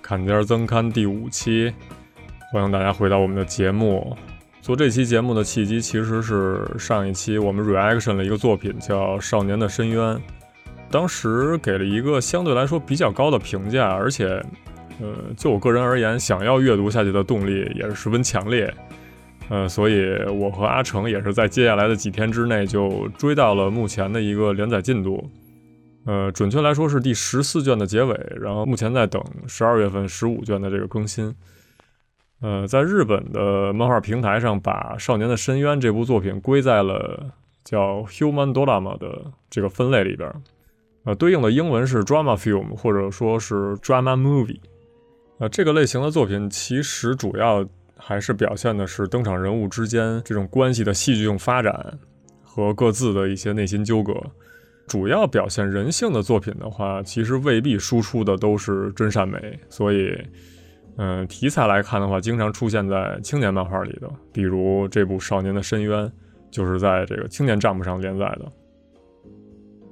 坎肩增刊第五期，欢迎大家回到我们的节目。做这期节目的契机其实是上一期我们 reaction 了一个作品叫《少年的深渊》，当时给了一个相对来说比较高的评价，而且，呃，就我个人而言，想要阅读下去的动力也是十分强烈。呃，所以我和阿成也是在接下来的几天之内就追到了目前的一个连载进度。呃，准确来说是第十四卷的结尾，然后目前在等十二月份十五卷的这个更新。呃，在日本的漫画平台上，把《少年的深渊》这部作品归在了叫 Human Drama 的这个分类里边。呃，对应的英文是 Drama Film 或者说是 Drama Movie。呃，这个类型的作品其实主要还是表现的是登场人物之间这种关系的戏剧性发展和各自的一些内心纠葛。主要表现人性的作品的话，其实未必输出的都是真善美，所以，嗯、题材来看的话，经常出现在青年漫画里的，比如这部《少年的深渊》，就是在这个青年账目上连载的。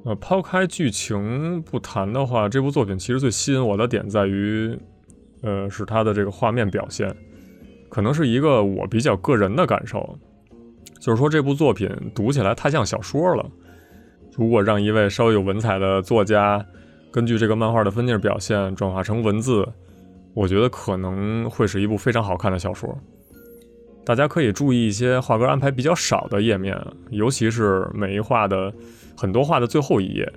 呃，抛开剧情不谈的话，这部作品其实最吸引我的点在于，呃，是它的这个画面表现，可能是一个我比较个人的感受，就是说这部作品读起来太像小说了。如果让一位稍微有文采的作家根据这个漫画的分镜表现转化成文字，我觉得可能会是一部非常好看的小说。大家可以注意一些画格安排比较少的页面，尤其是每一画的很多画的最后一页，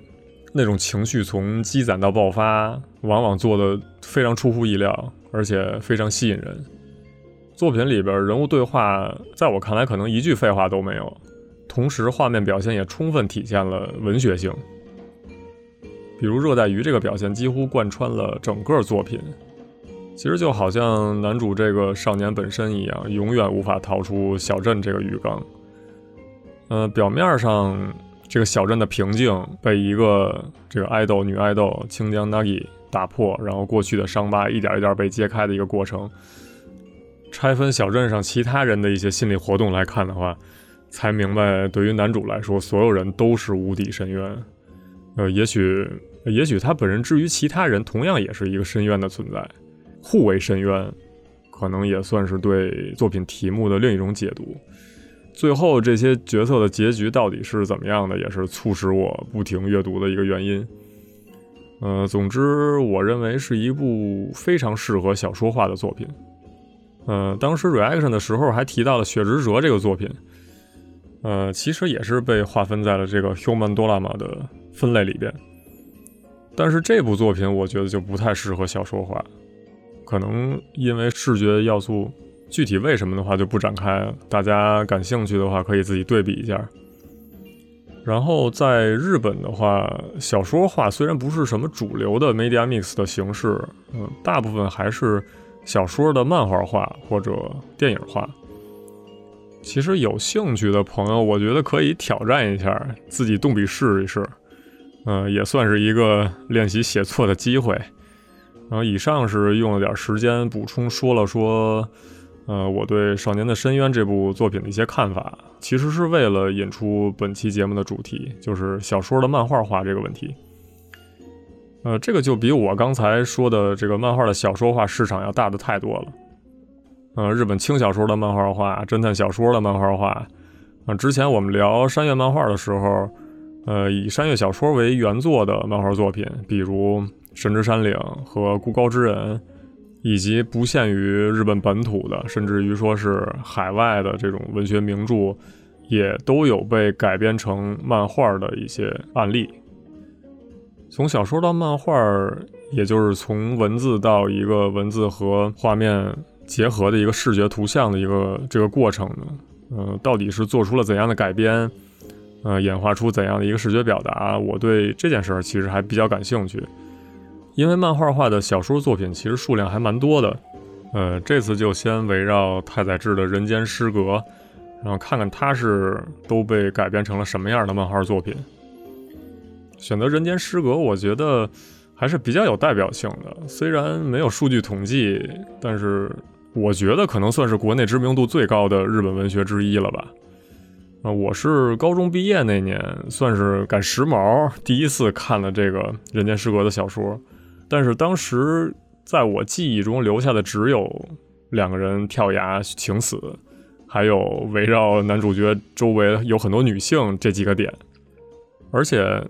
那种情绪从积攒到爆发，往往做的非常出乎意料，而且非常吸引人。作品里边人物对话，在我看来可能一句废话都没有。同时，画面表现也充分体现了文学性。比如热带鱼这个表现几乎贯穿了整个作品，其实就好像男主这个少年本身一样，永远无法逃出小镇这个鱼缸。呃，表面上这个小镇的平静被一个这个爱豆女爱豆清江 Nagi 打破，然后过去的伤疤一点一点被揭开的一个过程。拆分小镇上其他人的一些心理活动来看的话，才明白，对于男主来说，所有人都是无底深渊。呃，也许，也许他本人至于其他人，同样也是一个深渊的存在，互为深渊，可能也算是对作品题目的另一种解读。最后这些角色的结局到底是怎么样的，也是促使我不停阅读的一个原因。呃，总之，我认为是一部非常适合小说化的作品。呃，当时 reaction 的时候还提到了《血之蛇》这个作品。呃，其实也是被划分在了这个 human drama 的分类里边，但是这部作品我觉得就不太适合小说化，可能因为视觉要素，具体为什么的话就不展开了，大家感兴趣的话可以自己对比一下。然后在日本的话，小说化虽然不是什么主流的 media mix 的形式，嗯、大部分还是小说的漫画化或者电影化。其实有兴趣的朋友，我觉得可以挑战一下，自己动笔试一试，嗯、也算是一个练习写作的机会。然后以上是用了点时间补充说了说，呃，我对《少年的深渊》这部作品的一些看法，其实是为了引出本期节目的主题，就是小说的漫画化这个问题。呃，这个就比我刚才说的这个漫画的小说化市场要大的太多了。呃，日本轻小说的漫画化，侦探小说的漫画化。啊、之前我们聊山月漫画的时候，呃，以山月小说为原作的漫画作品，比如《神之山岭》和《孤高之人》，以及不限于日本本土的，甚至于说是海外的这种文学名著，也都有被改编成漫画的一些案例。从小说到漫画，也就是从文字到一个文字和画面结合的一个视觉图像的一个这个过程呢，呃，到底是做出了怎样的改编，呃，演化出怎样的一个视觉表达？我对这件事儿其实还比较感兴趣，因为漫画化的小说作品其实数量还蛮多的。呃，这次就先围绕太宰治的《人间失格》，然后看看他是都被改编成了什么样的漫画作品。选择《人间失格》，我觉得还是比较有代表性的。虽然没有数据统计，但是我觉得可能算是国内知名度最高的日本文学之一了吧。啊，我是高中毕业那年，算是赶时髦，第一次看了这个《人间失格》的小说。但是当时在我记忆中留下的只有两个人跳崖情死，还有围绕男主角周围有很多女性这几个点。而且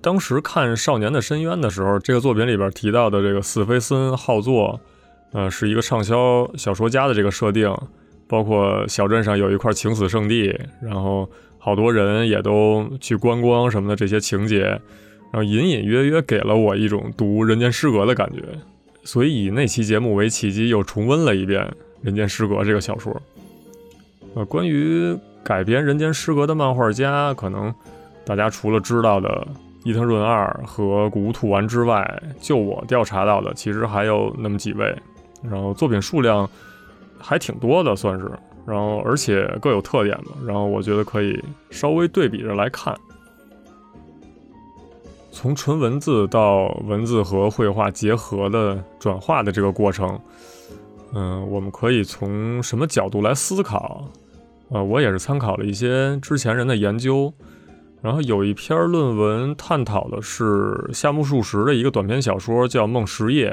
当时看《少年的深渊》的时候，这个作品里边提到的这个死飞森号作，呃，是一个畅销小说家的这个设定。包括小镇上有一块情死圣地，然后好多人也都去观光什么的这些情节，然后隐隐约约给了我一种读《人间失格》的感觉，所以以那期节目为契机，又重温了一遍《人间失格》这个小说。呃，关于改编《人间失格》的漫画家，可能大家除了知道的伊藤润二和古屋兔丸之外，就我调查到的，其实还有那么几位，然后作品数量。还挺多的，算是，然后而且各有特点嘛，然后我觉得可以稍微对比着来看。从纯文字到文字和绘画结合的转化的这个过程，嗯，我们可以从什么角度来思考？呃，我也是参考了一些之前人的研究，然后有一篇论文探讨的是夏目漱石的一个短篇小说，叫《梦十夜》。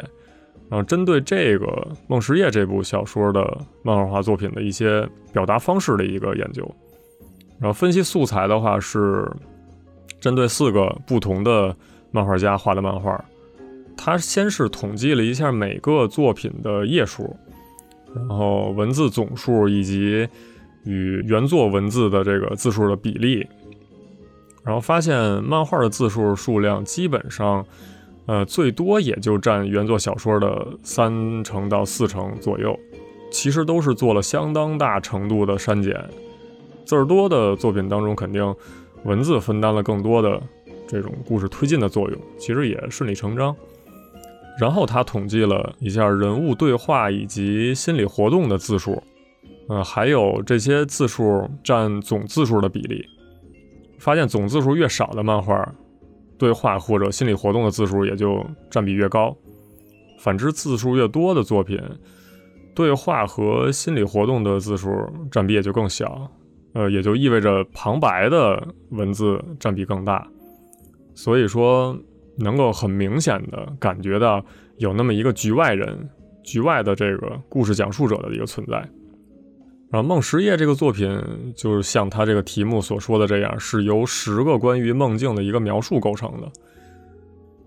然后针对这个《梦十夜》这部小说的漫画化作品的一些表达方式的一个研究，然后分析素材的话是针对四个不同的漫画家画的漫画，他先是统计了一下每个作品的页数，然后文字总数以及与原作文字的这个字数的比例，然后发现漫画的字数数量基本上。呃，最多也就占原作小说的三成到四成左右，其实都是做了相当大程度的删减。字儿多的作品当中，肯定文字分担了更多的这种故事推进的作用，其实也顺理成章。然后他统计了一下人物对话以及心理活动的字数，呃，还有这些字数占总字数的比例，发现总字数越少的漫画。对话或者心理活动的字数也就占比越高，反之字数越多的作品，对话和心理活动的字数占比也就更小，呃，也就意味着旁白的文字占比更大。所以说，能够很明显的感觉到有那么一个局外人、局外的这个故事讲述者的一个存在。然后《梦十夜》这个作品，就是像它这个题目所说的这样，是由十个关于梦境的一个描述构成的。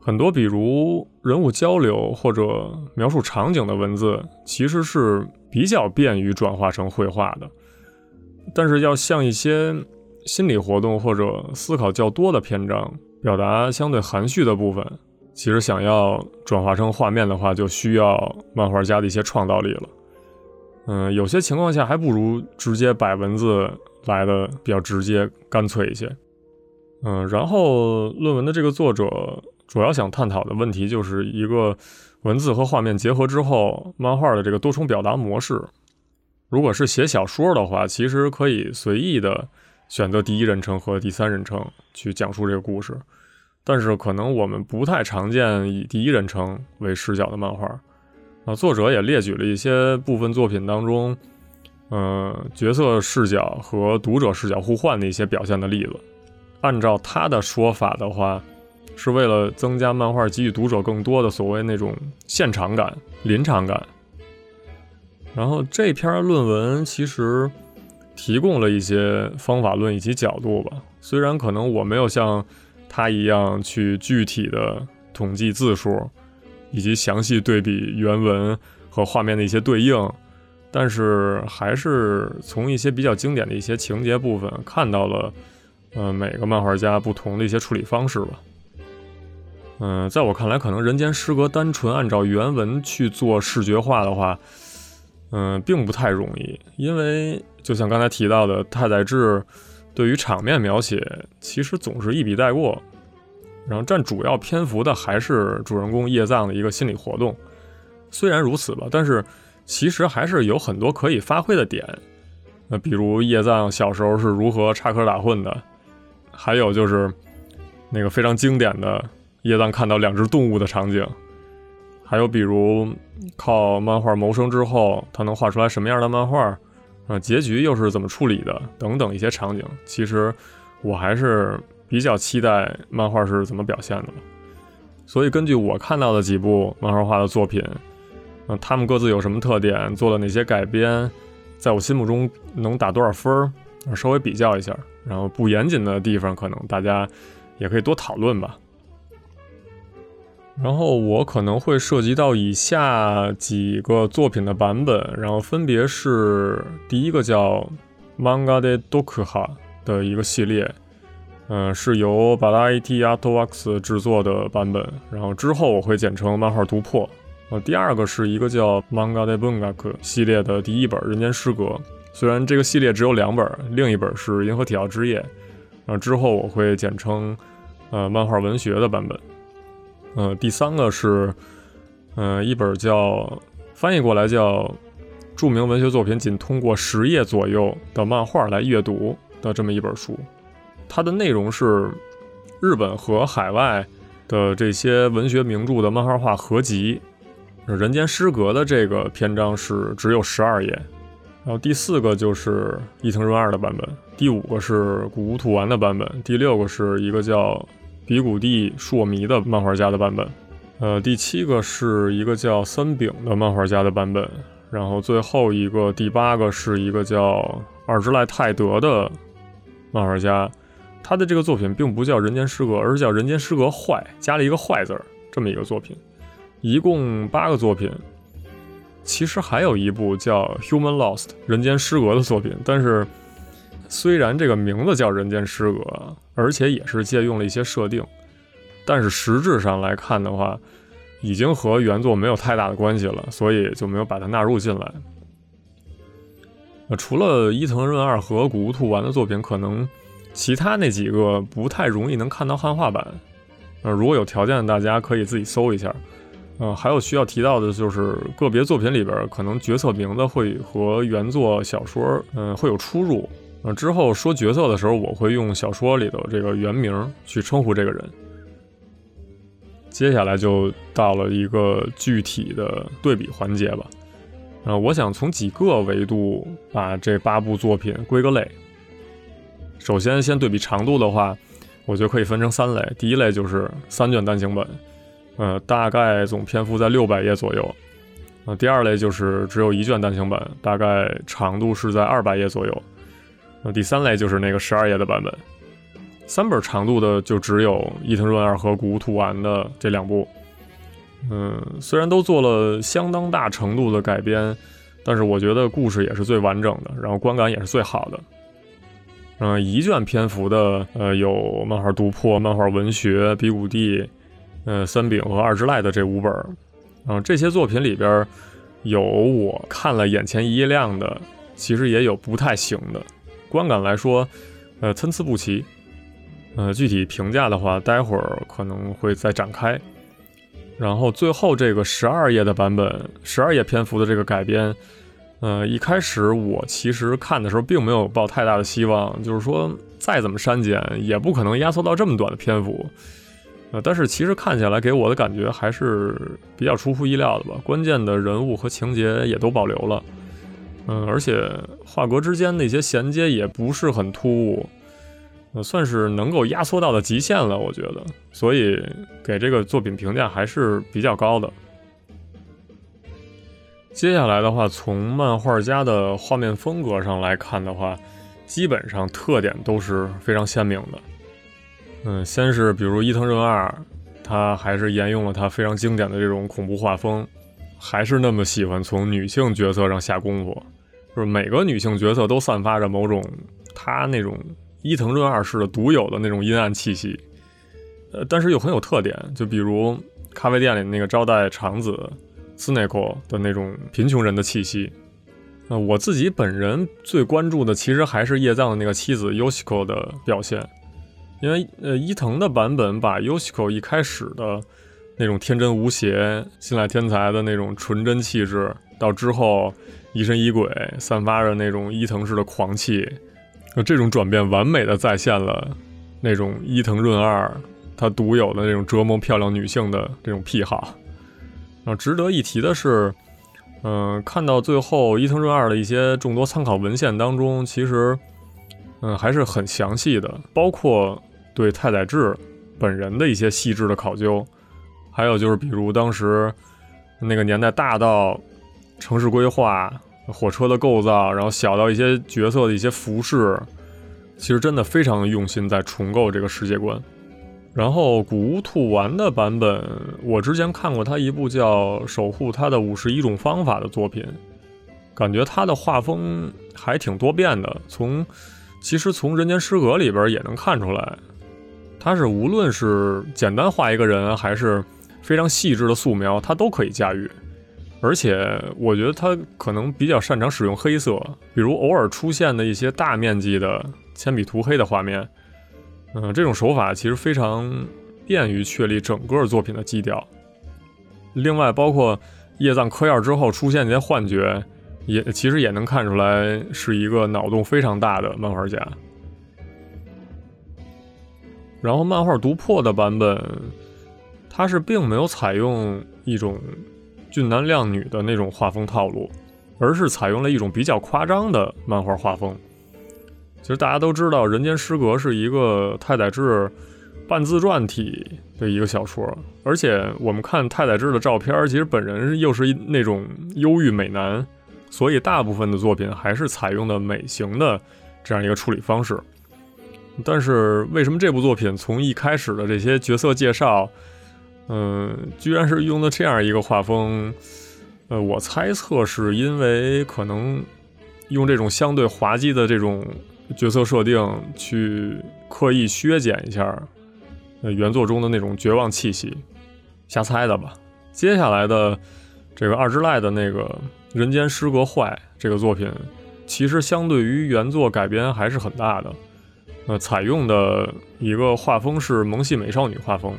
很多比如人物交流或者描述场景的文字，其实是比较便于转化成绘画的。但是要像一些心理活动或者思考较多的篇章，表达相对含蓄的部分，其实想要转化成画面的话，就需要漫画家的一些创造力了。嗯，有些情况下还不如直接摆文字来的比较直接、干脆一些。嗯，然后论文的这个作者主要想探讨的问题就是一个文字和画面结合之后，漫画的这个多重表达模式。如果是写小说的话，其实可以随意的选择第一人称和第三人称去讲述这个故事，但是可能我们不太常见以第一人称为视角的漫画。啊，作者也列举了一些部分作品当中，嗯，角色视角和读者视角互换的一些表现的例子。按照他的说法的话，是为了增加漫画给予读者更多的所谓那种现场感、临场感。然后这篇论文其实提供了一些方法论以及角度吧，虽然可能我没有像他一样去具体的统计字数。以及详细对比原文和画面的一些对应，但是还是从一些比较经典的一些情节部分看到了，呃，每个漫画家不同的一些处理方式吧。嗯，在我看来，可能《人间失格》单纯按照原文去做视觉化的话，嗯，并不太容易，因为就像刚才提到的，太宰治对于场面描写其实总是一笔带过。然后占主要篇幅的还是主人公叶藏的一个心理活动。虽然如此吧，但是其实还是有很多可以发挥的点。那比如叶藏小时候是如何插科打诨的，还有就是那个非常经典的叶藏看到两只动物的场景，还有比如靠漫画谋生之后，他能画出来什么样的漫画，啊，结局又是怎么处理的等等一些场景，其实我还是比较期待漫画是怎么表现的。所以根据我看到的几部漫画画的作品，嗯，他们各自有什么特点，做了哪些改编，在我心目中能打多少分儿，稍微比较一下，然后不严谨的地方，可能大家也可以多讨论吧。然后我可能会涉及到以下几个作品的版本，然后分别是第一个叫 Manga de Dokuha 的一个系列，嗯，是由 Baldit Artworks 制作的版本，然后之后我会简称漫画突破。呃，第二个是一个叫 Manga de Bungaku 系列的第一本《人间失格》，虽然这个系列只有两本，另一本是《银河铁道之夜》，然后之后我会简称呃漫画文学的版本。呃，第三个是，呃，一本叫翻译过来叫著名文学作品仅通过十页左右的漫画来阅读的这么一本书，它的内容是日本和海外的这些文学名著的漫画化合集。人间失格的这个篇章是只有十二页，然后第四个就是伊藤润二的版本，第五个是古屋兔丸的版本，第六个是一个叫。比古蒂硕弥的漫画家的版本，呃，第七个是一个叫三饼的漫画家的版本，然后最后一个第八个是一个叫二之赖泰德的漫画家，他的这个作品并不叫《人间失格》，而是叫《人间失格坏》，加了一个“坏”字儿，这么一个作品，一共八个作品。其实还有一部叫《Human Lost》人间失格的作品，但是。虽然这个名字叫《人间失格》，而且也是借用了一些设定，但是实质上来看的话，已经和原作没有太大的关系了，所以就没有把它纳入进来。那除了伊藤润二和谷物兔丸的作品，可能其他那几个不太容易能看到汉化版。呃，如果有条件的，大家可以自己搜一下。呃，还有需要提到的就是个别作品里边，可能角色名字会和原作小说，嗯，会有出入。嗯，之后说角色的时候，我会用小说里的这个原名去称呼这个人。接下来就到了一个具体的对比环节吧。呃，我想从几个维度把这八部作品归个类。首先，先对比长度的话，我觉得可以分成三类。第一类就是三卷单行本，呃，大概总篇幅在六百页左右。呃，第二类就是只有一卷单行本，大概长度是在二百页左右。那第三类就是那个十二页的版本，三本长度的就只有伊藤润二和古屋兔丸的这两部。嗯，虽然都做了相当大程度的改编，但是我觉得故事也是最完整的，然后观感也是最好的。嗯，一卷篇幅的，呃，有漫画读破、漫画文学、比古蒂、呃，三饼和二之濑的这五本。嗯，这些作品里边有我看了眼前一亮的，其实也有不太行的。观感来说，呃，参差不齐。呃，具体评价的话，待会儿可能会再展开。然后最后这个十二页的版本，十二页篇幅的这个改编，呃，一开始我其实看的时候并没有抱太大的希望，就是说再怎么删减也不可能压缩到这么短的篇幅。呃，但是其实看起来给我的感觉还是比较出乎意料的吧，关键的人物和情节也都保留了。嗯，而且画格之间那些衔接也不是很突兀，呃，算是能够压缩到的极限了，我觉得，所以给这个作品评价还是比较高的。接下来的话，从漫画家的画面风格上来看的话，基本上特点都是非常鲜明的。嗯，先是比如伊藤润二，他还是沿用了他非常经典的这种恐怖画风。还是那么喜欢从女性角色上下功夫，就是每个女性角色都散发着某种她那种伊藤润二式的独有的那种阴暗气息，呃，但是又很有特点。就比如咖啡店里那个招待长子斯内克的那种贫穷人的气息。呃，我自己本人最关注的其实还是叶藏的那个妻子 Yoshiko 的表现，因为呃伊藤的版本把 Yoshiko 一开始的。那种天真无邪、信赖天才的那种纯真气质，到之后疑神疑鬼，散发着那种伊藤式的狂气，这种转变完美的再现了那种伊藤润二他独有的那种折磨漂亮女性的这种癖好。然后值得一提的是，嗯，看到最后伊藤润二的一些众多参考文献当中，其实，嗯，还是很详细的，包括对太宰治本人的一些细致的考究，还有就是比如当时那个年代大到城市规划、火车的构造，然后小到一些角色的一些服饰，其实真的非常用心在重构这个世界观。然后古屋兔丸的版本，我之前看过他一部叫《守护他的五十一种方法》的作品，感觉他的画风还挺多变的。从其实从《人间失格》里边也能看出来，他是无论是简单画一个人，还是非常细致的素描，他都可以驾驭。而且我觉得他可能比较擅长使用黑色，比如偶尔出现的一些大面积的铅笔涂黑的画面。嗯，这种手法其实非常便于确立整个作品的基调。另外，包括叶藏嗑药之后出现那些幻觉，也其实也能看出来是一个脑洞非常大的漫画家。然后，漫画读破的版本，它是并没有采用一种俊男靓女的那种画风套路，而是采用了一种比较夸张的漫画画风。其实大家都知道，《人间失格》是一个太宰治半自传体的一个小说，而且我们看太宰治的照片，其实本人又是那种忧郁美男，所以大部分的作品还是采用的美型的这样一个处理方式。但是为什么这部作品从一开始的这些角色介绍，嗯，居然是用的这样一个画风？呃，我猜测是因为可能用这种相对滑稽的这种。角色设定去刻意削减一下，呃，原作中的那种绝望气息，瞎猜的吧。接下来的这个二之濑的那个《人间失格坏》这个作品，其实相对于原作改编还是很大的。呃，采用的一个画风是萌系美少女画风。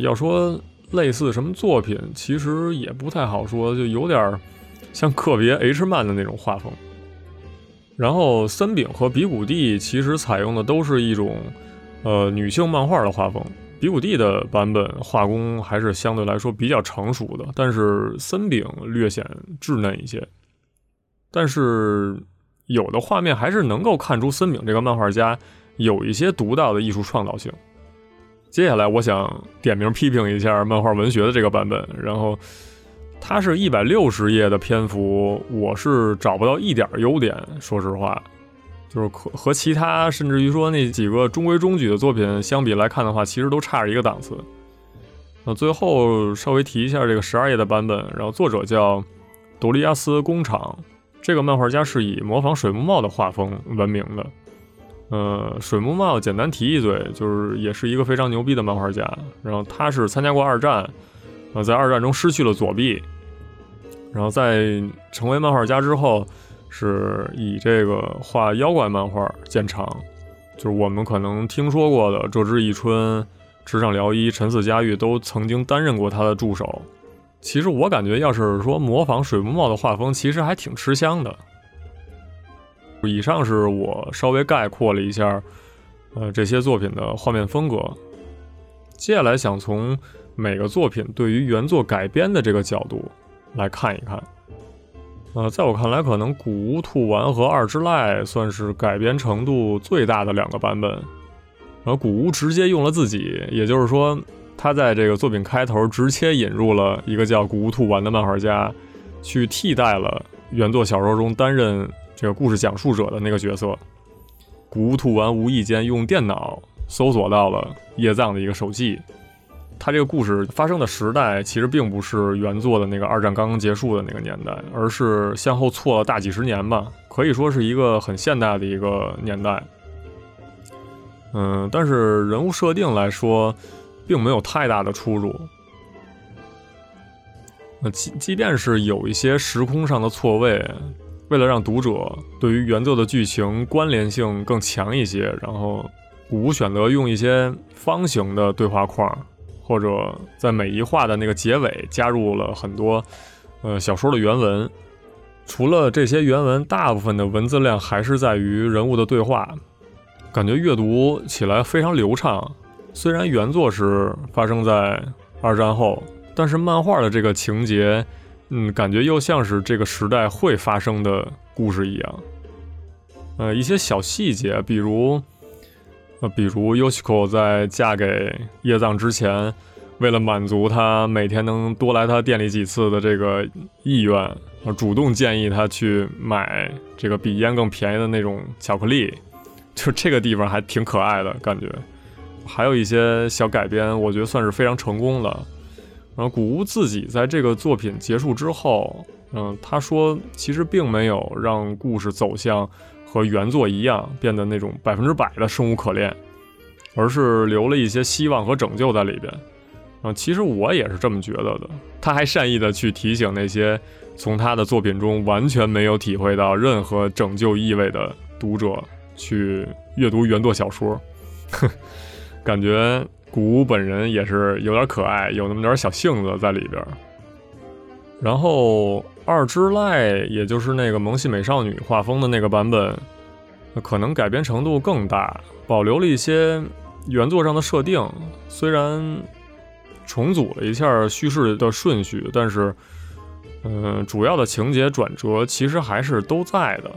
要说类似什么作品，其实也不太好说，就有点像个别 H 漫的那种画风。然后森丙和比古地其实采用的都是一种，呃，女性漫画的画风。比古地的版本画工还是相对来说比较成熟的，但是森丙略显稚嫩一些。但是有的画面还是能够看出森丙这个漫画家有一些独到的艺术创造性。接下来我想点名批评一下漫画文学的这个版本，然后。它是一百六十页的篇幅，我是找不到一点优点。说实话，就是和和其他甚至于说那几个中规中矩的作品相比来看的话，其实都差着一个档次。那最后稍微提一下这个十二页的版本，然后作者叫多利亚斯工厂，这个漫画家是以模仿水木茂的画风闻名的。呃，水木茂简单提一嘴，就是也是一个非常牛逼的漫画家。然后他是参加过二战，呃，在二战中失去了左臂。然后在成为漫画家之后，是以这个画妖怪漫画见长，就是我们可能听说过的这枝一春、池上辽一、陈四佳玉都曾经担任过他的助手。其实我感觉，要是说模仿水木茂的画风，其实还挺吃香的。以上是我稍微概括了一下，呃，这些作品的画面风格。接下来想从每个作品对于原作改编的这个角度。来看一看，呃，在我看来，可能古屋兔丸和二之濑算是改编程度最大的两个版本。然后古屋直接用了自己，也就是说，他在这个作品开头直接引入了一个叫古屋兔丸的漫画家，去替代了原作小说中担任这个故事讲述者的那个角色。古屋兔丸无意间用电脑搜索到了叶藏的一个手记。他这个故事发生的时代其实并不是原作的那个二战刚刚结束的那个年代，而是向后错了大几十年吧，可以说是一个很现代的一个年代。嗯，但是人物设定来说，并没有太大的出入。那即即便是有一些时空上的错位，为了让读者对于原作的剧情关联性更强一些，然后古选择用一些方形的对话框。或者在每一话的那个结尾加入了很多，呃，小说的原文。除了这些原文，大部分的文字量还是在于人物的对话，感觉阅读起来非常流畅。虽然原作是发生在二战后，但是漫画的这个情节，嗯，感觉又像是这个时代会发生的故事一样。呃，一些小细节，比如，呃，比如 Yoshiko 在嫁给叶藏之前，为了满足他每天能多来他店里几次的这个意愿，主动建议他去买这个比烟更便宜的那种巧克力，就这个地方还挺可爱的感觉。还有一些小改编，我觉得算是非常成功的。然后古屋自己在这个作品结束之后，嗯，他说其实并没有让故事走向和原作一样变得那种百分之百的生无可恋，而是留了一些希望和拯救在里边。啊，其实我也是这么觉得的。他还善意的去提醒那些从他的作品中完全没有体会到任何拯救意味的读者去阅读原作小说。感觉古本人也是有点可爱，有那么点小性子在里边。然后二之濑，也就是那个萌系美少女画风的那个版本，可能改编程度更大，保留了一些原作上的设定，虽然重组了一下叙事的顺序，但是，嗯，主要的情节转折其实还是都在的，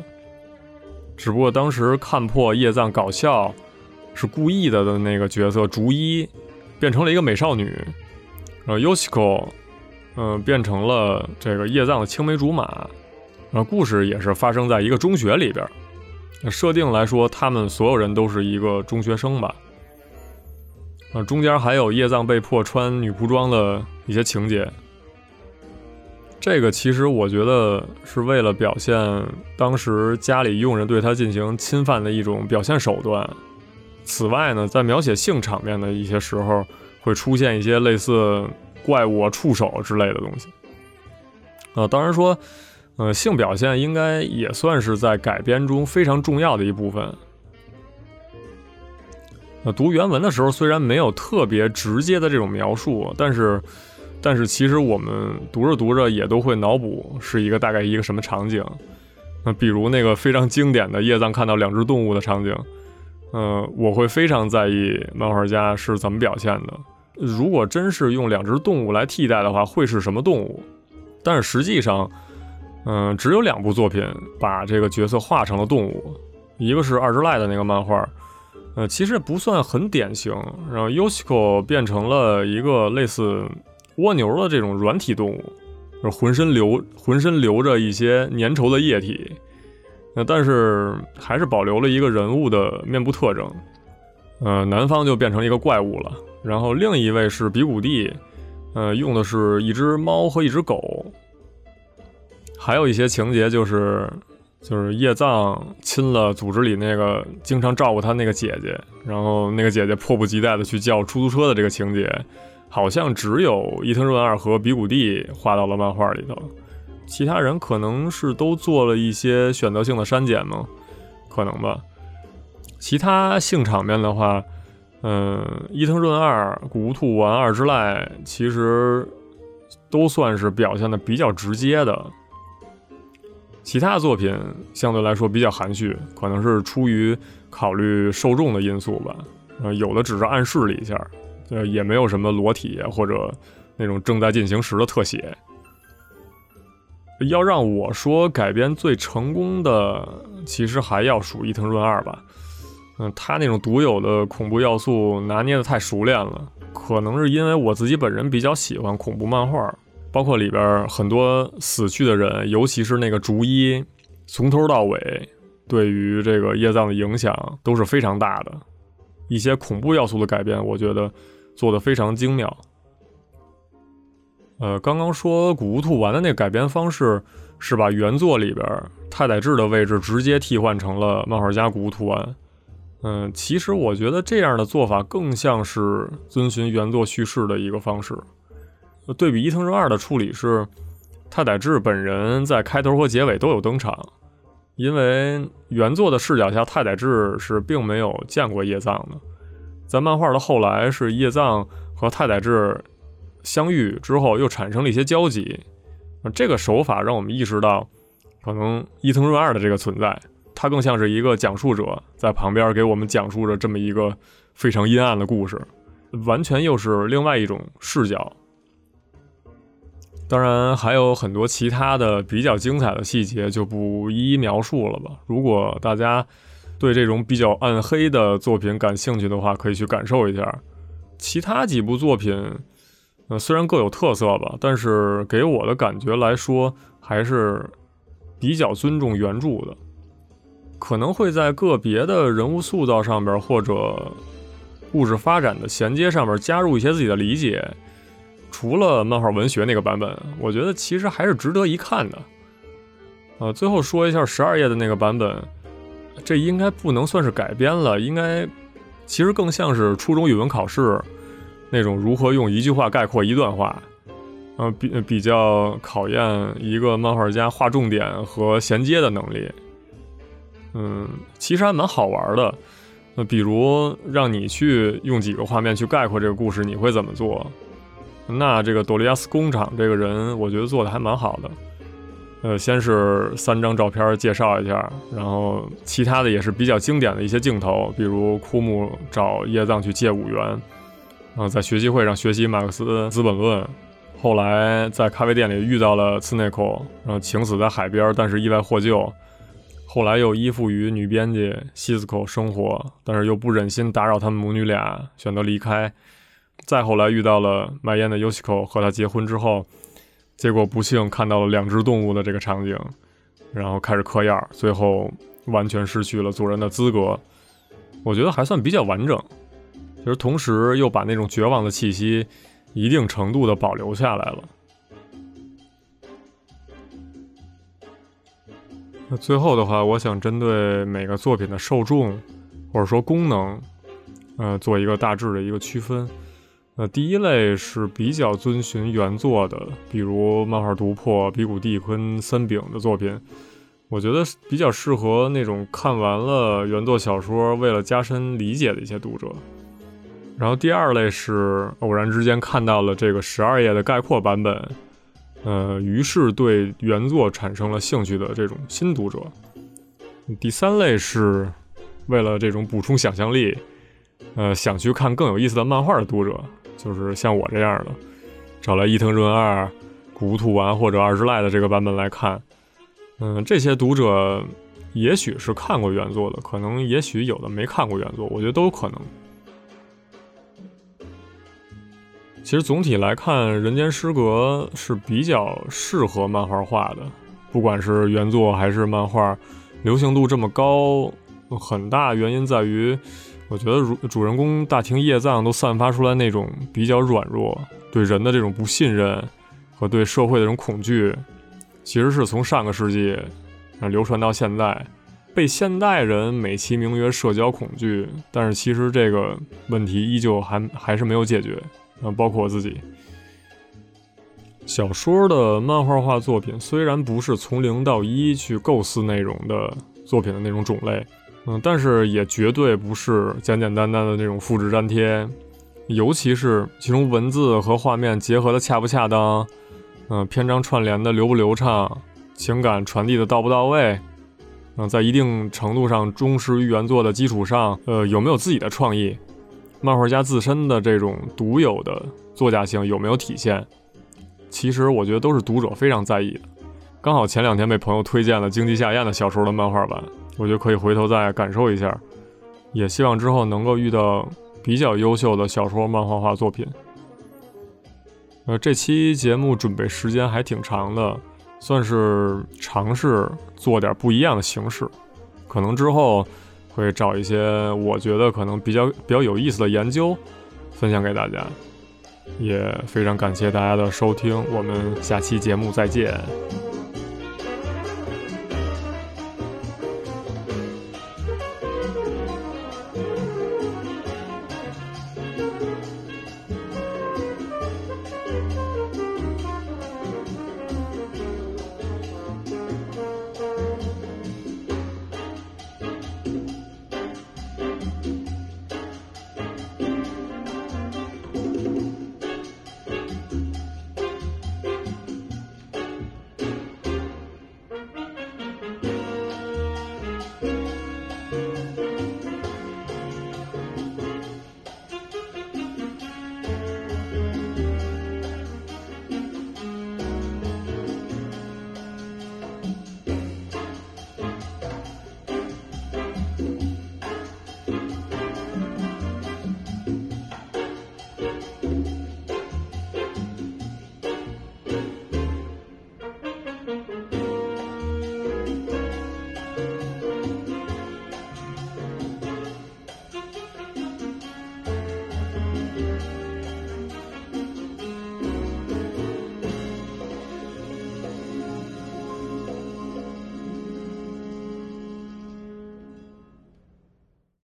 只不过当时看破叶藏搞笑。是故意的的那个角色竹一变成了一个美少女，然后 Yoshiko，嗯，变成了这个叶藏的青梅竹马，然后故事也是发生在一个中学里边。设定来说，他们所有人都是一个中学生吧。啊，中间还有叶藏被迫穿女仆装的一些情节。这个其实我觉得是为了表现当时家里佣人对他进行侵犯的一种表现手段。此外呢，在描写性场面的一些时候，会出现一些类似怪物、触手之类的东西。呃，当然说，呃，性表现应该也算是在改编中非常重要的一部分。呃，读原文的时候虽然没有特别直接的这种描述，但是，但是其实我们读着读着也都会脑补是一个大概一个什么场景。那比如那个非常经典的叶藏看到两只动物的场景。呃，我会非常在意漫画家是怎么表现的。如果真是用两只动物来替代的话，会是什么动物？但是实际上，嗯，只有两部作品把这个角色画成了动物，一个是二之濑的那个漫画，呃，其实不算很典型。然后 Yoshiko 变成了一个类似蜗牛的这种软体动物，浑身流浑身流着一些粘稠的液体。那但是还是保留了一个人物的面部特征，呃，男方就变成一个怪物了。然后另一位是比古蒂，呃，用的是一只猫和一只狗。还有一些情节就是就是叶藏亲了组织里那个经常照顾他那个姐姐，然后那个姐姐迫不及待的去叫出租车的这个情节，好像只有伊藤润二和比古蒂画到了漫画里头。其他人可能是都做了一些选择性的删减吗？可能吧。其他性场面的话，嗯，伊藤润二、古兔丸二之濑其实都算是表现的比较直接的。其他作品相对来说比较含蓄，可能是出于考虑受众的因素吧。呃，有的只是暗示了一下，呃，也没有什么裸体或者那种正在进行时的特写。要让我说改编最成功的，其实还要数伊藤润二吧。嗯，他那种独有的恐怖要素拿捏的太熟练了，可能是因为我自己本人比较喜欢恐怖漫画，包括里边很多死去的人，尤其是那个竹一，从头到尾对于这个叶藏的影响都是非常大的。一些恐怖要素的改编，我觉得做的非常精妙。呃，刚刚说古屋兔丸的那个改编方式是把原作里边太宰治的位置直接替换成了漫画家古屋兔丸。嗯，其实我觉得这样的做法更像是遵循原作叙事的一个方式。对比伊藤润二的处理是，太宰治本人在开头和结尾都有登场，因为原作的视角下太宰治是并没有见过叶藏的，在漫画的后来是叶藏和太宰治。相遇之后又产生了一些交集，这个手法让我们意识到，可能伊藤润二的这个存在，他更像是一个讲述者，在旁边给我们讲述着这么一个非常阴暗的故事。完全又是另外一种视角。当然还有很多其他的比较精彩的细节，就不一一描述了吧。如果大家对这种比较暗黑的作品感兴趣的话，可以去感受一下。其他几部作品，呃，虽然各有特色吧，但是给我的感觉来说，还是比较尊重原著的。可能会在个别的人物塑造上边，或者故事发展的衔接上面加入一些自己的理解。除了漫画文学那个版本，我觉得其实还是值得一看的。呃，最后说一下十二页的那个版本，这应该不能算是改编了，应该其实更像是初中语文考试那种如何用一句话概括一段话，呃，比比较考验一个漫画家画重点和衔接的能力。嗯，其实还蛮好玩的。那比如让你去用几个画面去概括这个故事，你会怎么做？那这个多利亚斯工厂这个人，我觉得做的还蛮好的。呃，先是三张照片介绍一下，然后其他的也是比较经典的一些镜头，比如枯木找叶藏去借五元，啊，在学习会上学习马克思《资本论》，后来在咖啡店里遇到了次内克，然后情死在海边，但是意外获救。后来又依附于女编辑西斯科生活，但是又不忍心打扰他们母女俩，选择离开。再后来遇到了卖烟的 Yoshiko，和他结婚之后，结果不幸看到了两只动物的这个场景，然后开始嗑药，最后完全失去了做人的资格。我觉得还算比较完整，其实同时又把那种绝望的气息一定程度的保留下来了。那最后的话，我想针对每个作品的受众或者说功能，呃，做一个大致的一个区分。那，第一类是比较遵循原作的，比如漫画读破、比古蒂坤》、《三饼的作品，我觉得比较适合那种看完了原作小说，为了加深理解的一些读者。然后第二类是偶然之间看到了这个十二页的概括版本，呃，于是对原作产生了兴趣的这种新读者。第三类是为了这种补充想象力，呃，想去看更有意思的漫画的读者。就是像我这样的，找来伊藤润二、古土丸或者二之濑的这个版本来看，嗯，这些读者也许是看过原作的，可能也许有的没看过原作，我觉得都有可能。其实总体来看，《人间失格》是比较适合漫画画的，不管是原作还是漫画，流行度这么高，很大原因在于。我觉得主主人公大庭叶藏都散发出来那种比较软弱，对人的这种不信任和对社会的这种恐惧，其实是从上个世纪啊流传到现在，被现代人美其名曰社交恐惧，但是其实这个问题依旧还还是没有解决嗯，包括我自己。小说的漫画化作品虽然不是从零到一去构思内容的作品的那种种类。嗯，但是也绝对不是简简单单的那种复制粘贴，尤其是其中文字和画面结合的恰不恰当，嗯，篇章串联的流不流畅，情感传递的到不到位，嗯，在一定程度上忠实于原作的基础上，呃，有没有自己的创意，漫画家自身的这种独有的作家性有没有体现？其实我觉得都是读者非常在意的。刚好前两天被朋友推荐了经济下咽的小说的漫画版。我觉得可以回头再感受一下，也希望之后能够遇到比较优秀的小说漫画化作品。呃，这期节目准备时间还挺长的，算是尝试做点不一样的形式。可能之后会找一些我觉得可能比较比较有意思的研究分享给大家。也非常感谢大家的收听，我们下期节目再见。